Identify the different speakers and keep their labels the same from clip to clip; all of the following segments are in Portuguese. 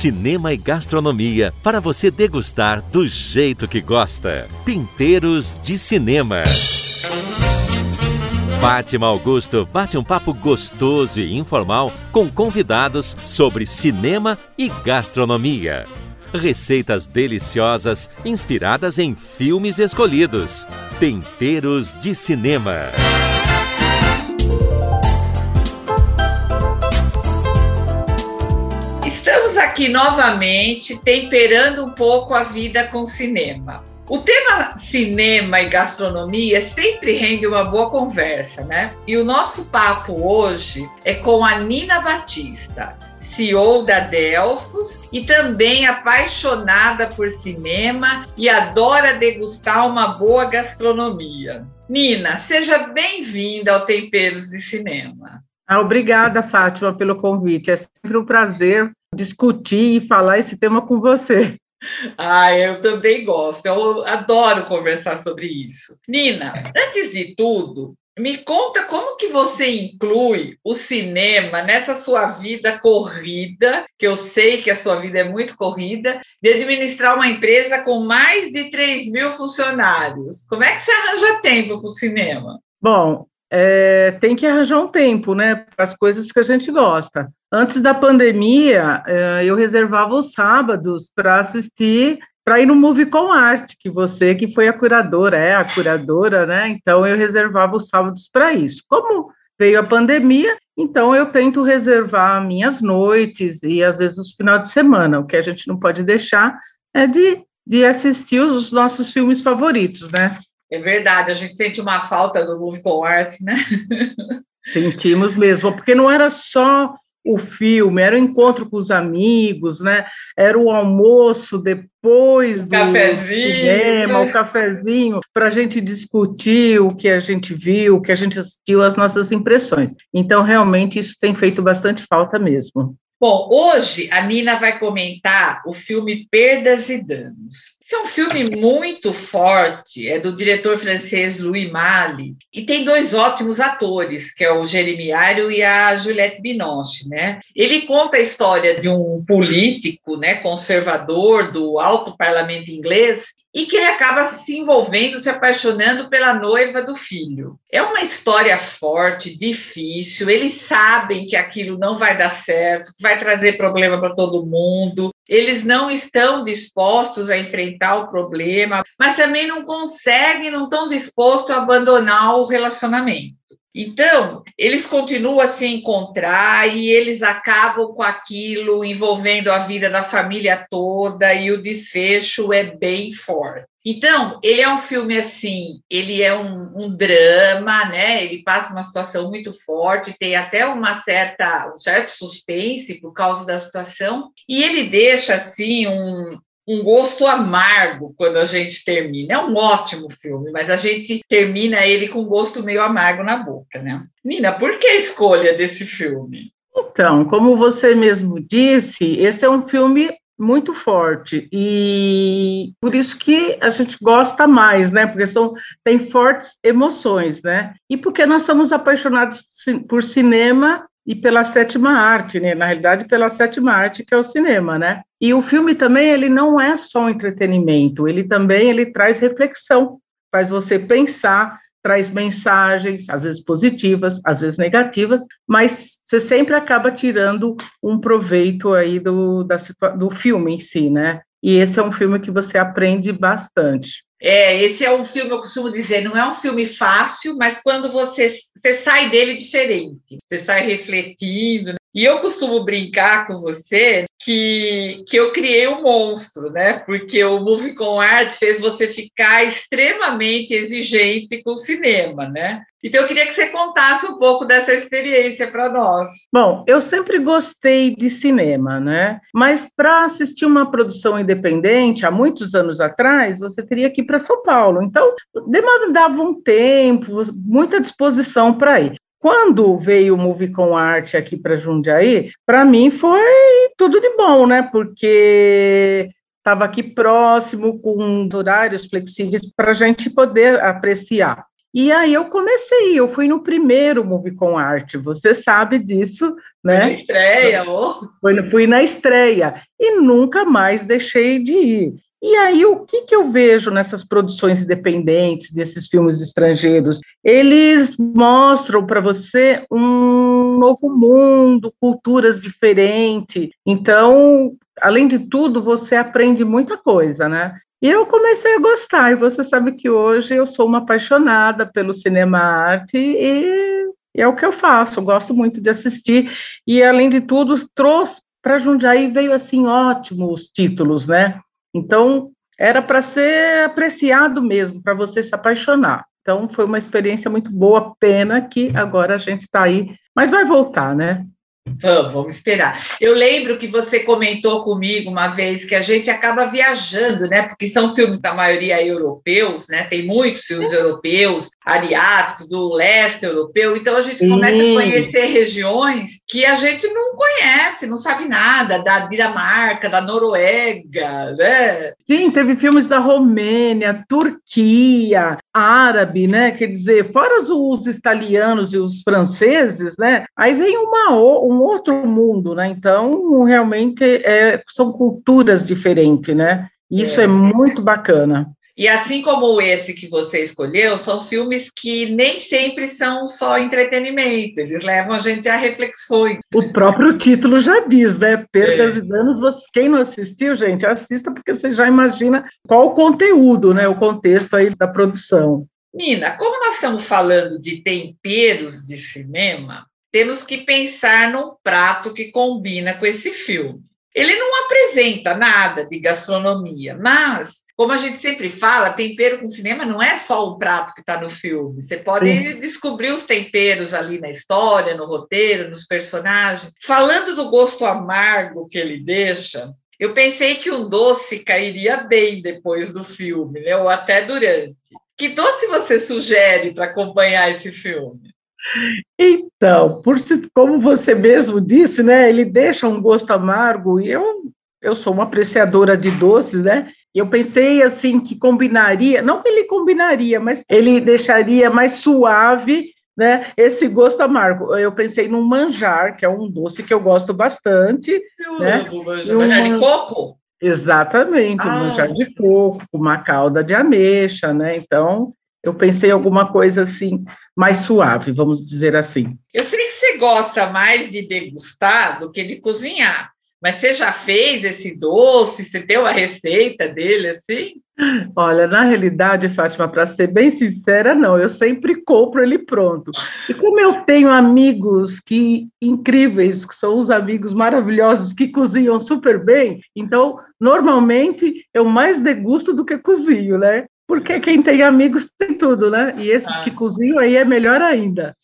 Speaker 1: cinema e gastronomia para você degustar do jeito que gosta. Temperos de Cinema. Fátima Augusto bate um papo gostoso e informal com convidados sobre cinema e gastronomia. Receitas deliciosas inspiradas em filmes escolhidos. Temperos de Cinema.
Speaker 2: Aqui novamente temperando um pouco a vida com cinema. O tema cinema e gastronomia sempre rende uma boa conversa, né? E o nosso papo hoje é com a Nina Batista, CEO da Delfos e também apaixonada por cinema e adora degustar uma boa gastronomia. Nina, seja bem-vinda ao Temperos de Cinema.
Speaker 3: Ah, obrigada, Fátima, pelo convite. É sempre um prazer discutir e falar esse tema com você.
Speaker 2: Ah, eu também gosto, eu adoro conversar sobre isso. Nina, antes de tudo, me conta como que você inclui o cinema nessa sua vida corrida, que eu sei que a sua vida é muito corrida, de administrar uma empresa com mais de 3 mil funcionários. Como é que você arranja tempo para o cinema?
Speaker 3: Bom, é, tem que arranjar um tempo, né, para as coisas que a gente gosta. Antes da pandemia, é, eu reservava os sábados para assistir, para ir no Movie com Arte, que você que foi a curadora, é a curadora, né? Então eu reservava os sábados para isso. Como veio a pandemia, então eu tento reservar minhas noites e às vezes os finais de semana. O que a gente não pode deixar é de, de assistir os nossos filmes favoritos, né?
Speaker 2: É verdade, a gente sente uma falta do Move com Arte, né?
Speaker 3: Sentimos mesmo, porque não era só o filme, era o encontro com os amigos, né? Era o almoço depois o do
Speaker 2: cafezinho,
Speaker 3: cinema, o cafezinho, para a gente discutir o que a gente viu, o que a gente assistiu, as nossas impressões. Então, realmente, isso tem feito bastante falta mesmo.
Speaker 2: Bom, hoje a Nina vai comentar o filme Perdas e Danos. Esse é um filme muito forte, é do diretor francês Louis Malle, e tem dois ótimos atores, que é o Jeremy Irons e a Juliette Binoche, né? Ele conta a história de um político, né, conservador do alto parlamento inglês, e que ele acaba se envolvendo, se apaixonando pela noiva do filho. É uma história forte, difícil. Eles sabem que aquilo não vai dar certo, vai trazer problema para todo mundo. Eles não estão dispostos a enfrentar o problema, mas também não conseguem, não estão dispostos a abandonar o relacionamento. Então, eles continuam a se encontrar e eles acabam com aquilo envolvendo a vida da família toda e o desfecho é bem forte. Então, ele é um filme assim, ele é um, um, drama, né? Ele passa uma situação muito forte, tem até uma certa, um certo suspense por causa da situação, e ele deixa assim um, um gosto amargo quando a gente termina. É um ótimo filme, mas a gente termina ele com um gosto meio amargo na boca, né? Nina, por que a escolha desse filme?
Speaker 3: Então, como você mesmo disse, esse é um filme muito forte e por isso que a gente gosta mais, né? Porque são tem fortes emoções, né? E porque nós somos apaixonados por cinema e pela sétima arte, né? Na realidade, pela sétima arte que é o cinema, né? E o filme também ele não é só um entretenimento, ele também ele traz reflexão, faz você pensar, traz mensagens, às vezes positivas, às vezes negativas, mas você sempre acaba tirando um proveito aí do, da, do filme em si, né? E esse é um filme que você aprende bastante.
Speaker 2: É, esse é um filme, eu costumo dizer, não é um filme fácil, mas quando você, você sai dele diferente, você sai refletindo. E eu costumo brincar com você que, que eu criei um monstro, né? Porque o Movie com Art fez você ficar extremamente exigente com o cinema, né? Então eu queria que você contasse um pouco dessa experiência para nós.
Speaker 3: Bom, eu sempre gostei de cinema, né? Mas para assistir uma produção independente, há muitos anos atrás, você teria que ir para São Paulo. Então, demandava um tempo, muita disposição para ir. Quando veio o Movie com Arte aqui para Jundiaí, para mim foi tudo de bom, né? Porque estava aqui próximo, com horários flexíveis para a gente poder apreciar. E aí eu comecei, eu fui no primeiro Movie com Arte, você sabe disso, né? Foi
Speaker 2: na estreia, oh.
Speaker 3: Fui, fui na estreia e nunca mais deixei de ir. E aí, o que, que eu vejo nessas produções independentes, desses filmes estrangeiros? Eles mostram para você um novo mundo, culturas diferentes. Então, além de tudo, você aprende muita coisa, né? E eu comecei a gostar, e você sabe que hoje eu sou uma apaixonada pelo cinema arte e, e é o que eu faço, gosto muito de assistir, e além de tudo, trouxe para Jundiaí veio assim ótimos títulos, né? Então, era para ser apreciado mesmo, para você se apaixonar. Então, foi uma experiência muito boa, pena que agora a gente está aí, mas vai voltar, né?
Speaker 2: Vamos, vamos esperar. Eu lembro que você comentou comigo uma vez que a gente acaba viajando, né? Porque são filmes da maioria europeus, né? Tem muitos filmes europeus, aliados do leste europeu, então a gente começa a conhecer regiões que a gente não conhece, não sabe nada, da Dinamarca, da Noruega, né?
Speaker 3: Sim, teve filmes da Romênia, Turquia, árabe, né? Quer dizer, fora os italianos e os franceses, né? Aí vem uma, um outro mundo, né? Então, realmente é, são culturas diferentes, né? Isso é. é muito bacana.
Speaker 2: E assim como esse que você escolheu, são filmes que nem sempre são só entretenimento, eles levam a gente a reflexões.
Speaker 3: O próprio título já diz, né? Perdas é. e danos. Você, quem não assistiu, gente, assista, porque você já imagina qual o conteúdo, né? O contexto aí da produção.
Speaker 2: Nina, como nós estamos falando de temperos de cinema, temos que pensar num prato que combina com esse filme. Ele não apresenta nada de gastronomia, mas como a gente sempre fala, tempero com cinema não é só o prato que está no filme. Você pode Sim. descobrir os temperos ali na história, no roteiro, nos personagens. Falando do gosto amargo que ele deixa, eu pensei que um doce cairia bem depois do filme, né? ou até durante. Que doce você sugere para acompanhar esse filme?
Speaker 3: Então, por como você mesmo disse, né, ele deixa um gosto amargo e eu eu sou uma apreciadora de doces, né? Eu pensei assim que combinaria, não que ele combinaria, mas ele deixaria mais suave, né? Esse gosto amargo. Eu pensei num manjar, que é um doce que eu gosto bastante.
Speaker 2: Eu né? amo manjar. manjar de coco?
Speaker 3: Exatamente, ah. um manjar de coco, uma calda de ameixa, né? Então, eu pensei em alguma coisa assim, mais suave, vamos dizer assim.
Speaker 2: Eu sei que você gosta mais de degustar do que de cozinhar. Mas você já fez esse doce? Você tem uma receita dele assim?
Speaker 3: Olha, na realidade, Fátima, para ser bem sincera, não. Eu sempre compro ele pronto. E como eu tenho amigos que incríveis, que são os amigos maravilhosos que cozinham super bem, então normalmente eu mais degusto do que cozinho, né? Porque quem tem amigos tem tudo, né? E esses ah. que cozinham aí é melhor ainda.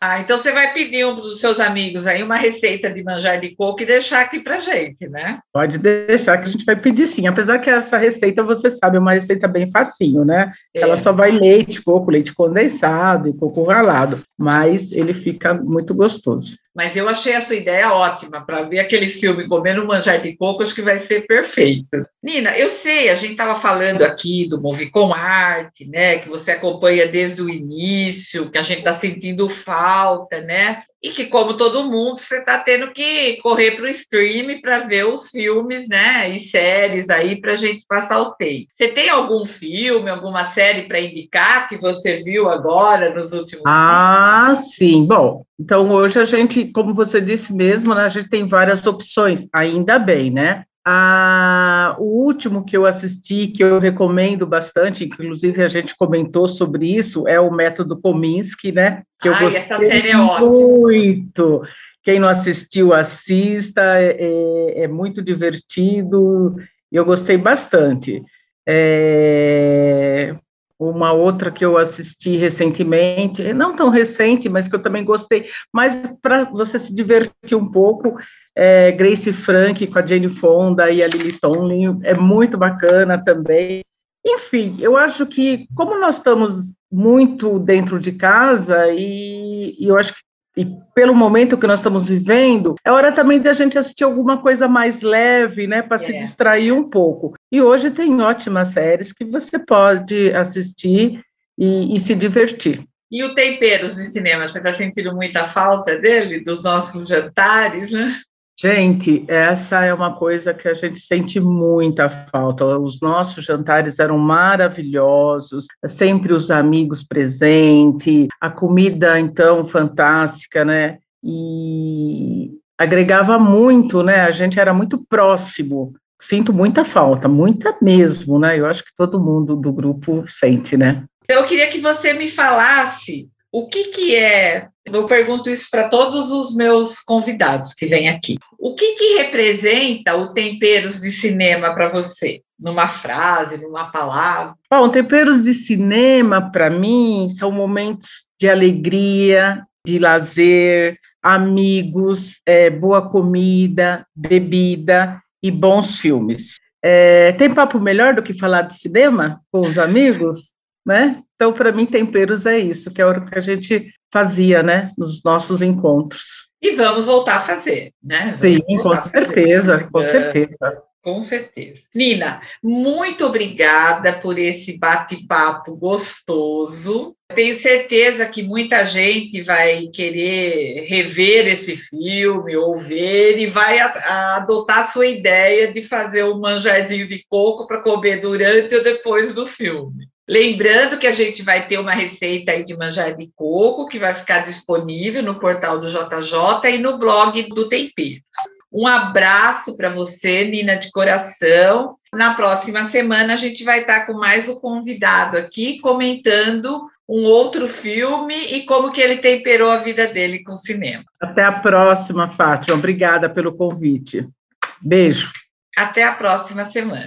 Speaker 2: Ah, então você vai pedir um dos seus amigos aí uma receita de manjar de coco e deixar aqui para gente, né?
Speaker 3: Pode deixar que a gente vai pedir sim. Apesar que essa receita, você sabe, é uma receita bem facinho, né? É. Ela só vai leite, coco, leite condensado e coco ralado, mas ele fica muito gostoso.
Speaker 2: Mas eu achei a sua ideia ótima para ver aquele filme comendo manjar de coco, acho que vai ser perfeito. Nina, eu sei, a gente estava falando aqui do Movicom Arte, né? Que você acompanha desde o início, que a gente está sentindo falta, né? E que, como todo mundo, você está tendo que correr para o stream para ver os filmes, né? E séries aí para a gente passar o tempo. Você tem algum filme, alguma série para indicar que você viu agora nos últimos
Speaker 3: Ah, sim. Bom, então hoje a gente, como você disse mesmo, né, a gente tem várias opções, ainda bem, né? Ah, o último que eu assisti, que eu recomendo bastante, inclusive a gente comentou sobre isso, é o Método Kominsky, né? Que eu
Speaker 2: Ai,
Speaker 3: gostei
Speaker 2: essa série é
Speaker 3: muito. Quem não assistiu, assista, é, é muito divertido, eu gostei bastante. É, uma outra que eu assisti recentemente, não tão recente, mas que eu também gostei, mas para você se divertir um pouco, é, Grace Frank com a Jane Fonda e a Lily Tomlin, é muito bacana também. Enfim, eu acho que, como nós estamos muito dentro de casa, e, e eu acho que e pelo momento que nós estamos vivendo, é hora também de a gente assistir alguma coisa mais leve, né, para é. se distrair um pouco. E hoje tem ótimas séries que você pode assistir e, e se divertir.
Speaker 2: E o temperos de cinema, você está sentindo muita falta dele, dos nossos jantares, né?
Speaker 3: Gente, essa é uma coisa que a gente sente muita falta. Os nossos jantares eram maravilhosos, sempre os amigos presentes, a comida então fantástica, né? E agregava muito, né? A gente era muito próximo. Sinto muita falta, muita mesmo, né? Eu acho que todo mundo do grupo sente, né?
Speaker 2: Eu queria que você me falasse o que, que é, eu pergunto isso para todos os meus convidados que vêm aqui. O que, que representa o temperos de cinema para você? Numa frase, numa palavra?
Speaker 3: Bom, temperos de cinema, para mim, são momentos de alegria, de lazer, amigos, é, boa comida, bebida e bons filmes. É, tem papo melhor do que falar de cinema com os amigos? Né? Então, para mim, temperos é isso, que é o que a gente fazia, né, nos nossos encontros.
Speaker 2: E vamos voltar a fazer, né?
Speaker 3: Vamos Sim, com certeza, com é, certeza.
Speaker 2: Com certeza. Nina, muito obrigada por esse bate-papo gostoso. Tenho certeza que muita gente vai querer rever esse filme ou ver e vai adotar a sua ideia de fazer um manjarzinho de coco para comer durante ou depois do filme. Lembrando que a gente vai ter uma receita aí de manjar de coco que vai ficar disponível no portal do JJ e no blog do Temperos. Um abraço para você, Nina de coração. Na próxima semana a gente vai estar com mais um convidado aqui comentando um outro filme e como que ele temperou a vida dele com o cinema.
Speaker 3: Até a próxima, Fátima. Obrigada pelo convite. Beijo.
Speaker 2: Até a próxima semana.